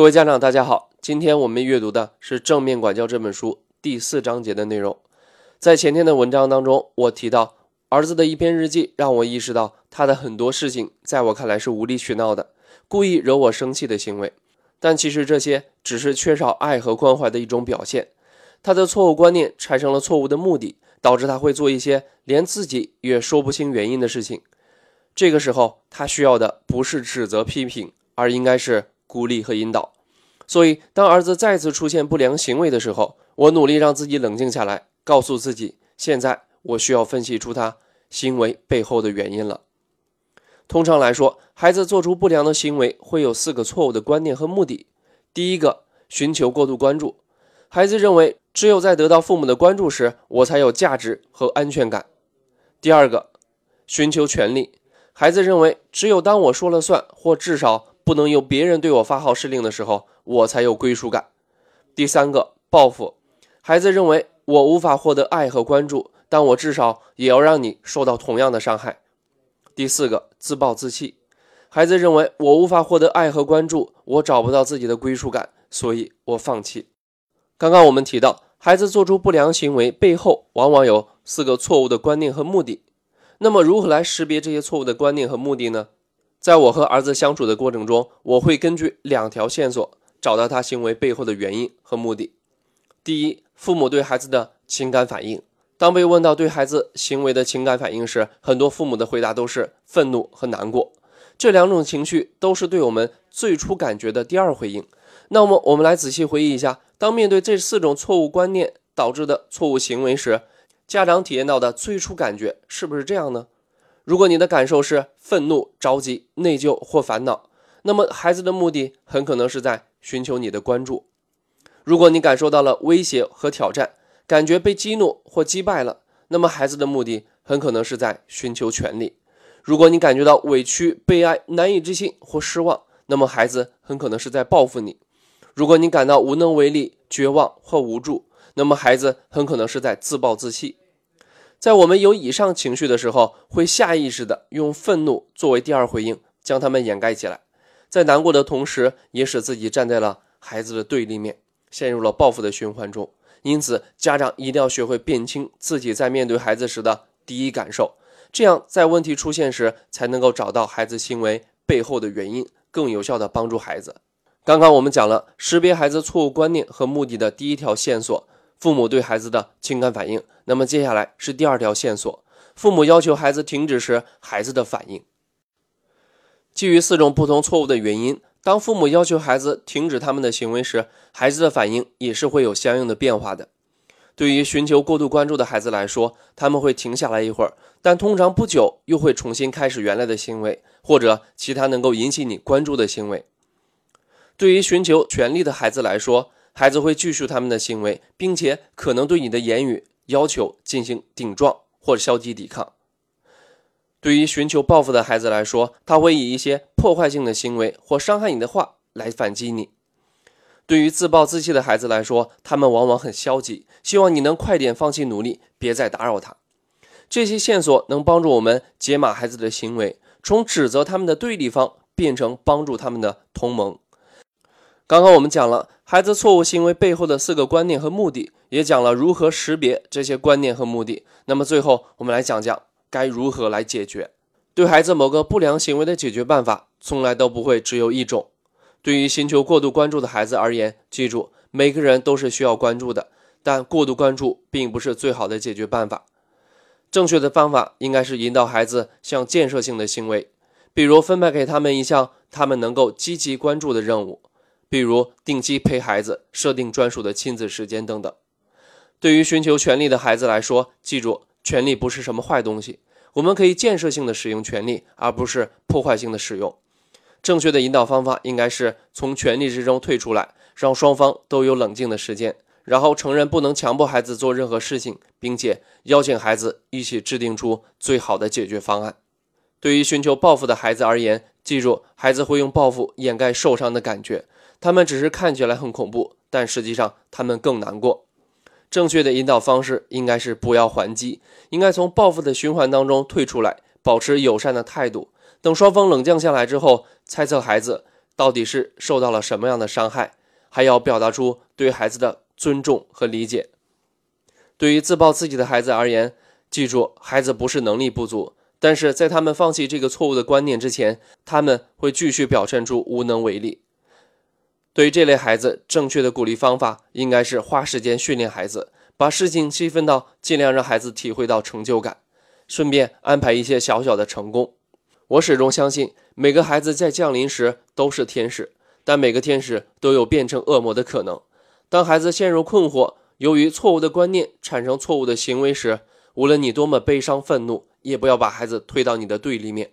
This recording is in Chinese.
各位家长，大家好，今天我们阅读的是《正面管教》这本书第四章节的内容。在前天的文章当中，我提到儿子的一篇日记，让我意识到他的很多事情在我看来是无理取闹的，故意惹我生气的行为。但其实这些只是缺少爱和关怀的一种表现。他的错误观念产生了错误的目的，导致他会做一些连自己也说不清原因的事情。这个时候，他需要的不是指责批评，而应该是。鼓励和引导，所以当儿子再次出现不良行为的时候，我努力让自己冷静下来，告诉自己，现在我需要分析出他行为背后的原因了。通常来说，孩子做出不良的行为会有四个错误的观念和目的。第一个，寻求过度关注，孩子认为只有在得到父母的关注时，我才有价值和安全感。第二个，寻求权利，孩子认为只有当我说了算，或至少。不能由别人对我发号施令的时候，我才有归属感。第三个，报复。孩子认为我无法获得爱和关注，但我至少也要让你受到同样的伤害。第四个，自暴自弃。孩子认为我无法获得爱和关注，我找不到自己的归属感，所以我放弃。刚刚我们提到，孩子做出不良行为背后往往有四个错误的观念和目的。那么，如何来识别这些错误的观念和目的呢？在我和儿子相处的过程中，我会根据两条线索找到他行为背后的原因和目的。第一，父母对孩子的情感反应。当被问到对孩子行为的情感反应时，很多父母的回答都是愤怒和难过。这两种情绪都是对我们最初感觉的第二回应。那么，我们来仔细回忆一下，当面对这四种错误观念导致的错误行为时，家长体验到的最初感觉是不是这样呢？如果你的感受是愤怒、着急、内疚或烦恼，那么孩子的目的很可能是在寻求你的关注。如果你感受到了威胁和挑战，感觉被激怒或击败了，那么孩子的目的很可能是在寻求权利。如果你感觉到委屈、悲哀、难以置信或失望，那么孩子很可能是在报复你。如果你感到无能为力、绝望或无助，那么孩子很可能是在自暴自弃。在我们有以上情绪的时候，会下意识的用愤怒作为第二回应，将他们掩盖起来，在难过的同时，也使自己站在了孩子的对立面，陷入了报复的循环中。因此，家长一定要学会辨清自己在面对孩子时的第一感受，这样在问题出现时，才能够找到孩子行为背后的原因，更有效的帮助孩子。刚刚我们讲了识别孩子错误观念和目的的第一条线索。父母对孩子的情感反应，那么接下来是第二条线索：父母要求孩子停止时，孩子的反应。基于四种不同错误的原因，当父母要求孩子停止他们的行为时，孩子的反应也是会有相应的变化的。对于寻求过度关注的孩子来说，他们会停下来一会儿，但通常不久又会重新开始原来的行为，或者其他能够引起你关注的行为。对于寻求权利的孩子来说，孩子会继续他们的行为，并且可能对你的言语要求进行顶撞或消极抵抗。对于寻求报复的孩子来说，他会以一些破坏性的行为或伤害你的话来反击你。对于自暴自弃的孩子来说，他们往往很消极，希望你能快点放弃努力，别再打扰他。这些线索能帮助我们解码孩子的行为，从指责他们的对立方变成帮助他们的同盟。刚刚我们讲了孩子错误行为背后的四个观念和目的，也讲了如何识别这些观念和目的。那么最后，我们来讲讲该如何来解决。对孩子某个不良行为的解决办法，从来都不会只有一种。对于寻求过度关注的孩子而言，记住，每个人都是需要关注的，但过度关注并不是最好的解决办法。正确的方法应该是引导孩子向建设性的行为，比如分派给他们一项他们能够积极关注的任务。比如定期陪孩子，设定专属的亲子时间等等。对于寻求权利的孩子来说，记住，权利不是什么坏东西，我们可以建设性的使用权利，而不是破坏性的使用。正确的引导方法应该是从权利之中退出来，让双方都有冷静的时间，然后承认不能强迫孩子做任何事情，并且邀请孩子一起制定出最好的解决方案。对于寻求报复的孩子而言，记住，孩子会用报复掩盖受伤的感觉。他们只是看起来很恐怖，但实际上他们更难过。正确的引导方式应该是不要还击，应该从报复的循环当中退出来，保持友善的态度。等双方冷静下来之后，猜测孩子到底是受到了什么样的伤害，还要表达出对孩子的尊重和理解。对于自暴自弃的孩子而言，记住，孩子不是能力不足，但是在他们放弃这个错误的观念之前，他们会继续表现出无能为力。对于这类孩子，正确的鼓励方法应该是花时间训练孩子，把事情细分到尽量让孩子体会到成就感，顺便安排一些小小的成功。我始终相信，每个孩子在降临时都是天使，但每个天使都有变成恶魔的可能。当孩子陷入困惑，由于错误的观念产生错误的行为时，无论你多么悲伤愤怒，也不要把孩子推到你的对立面，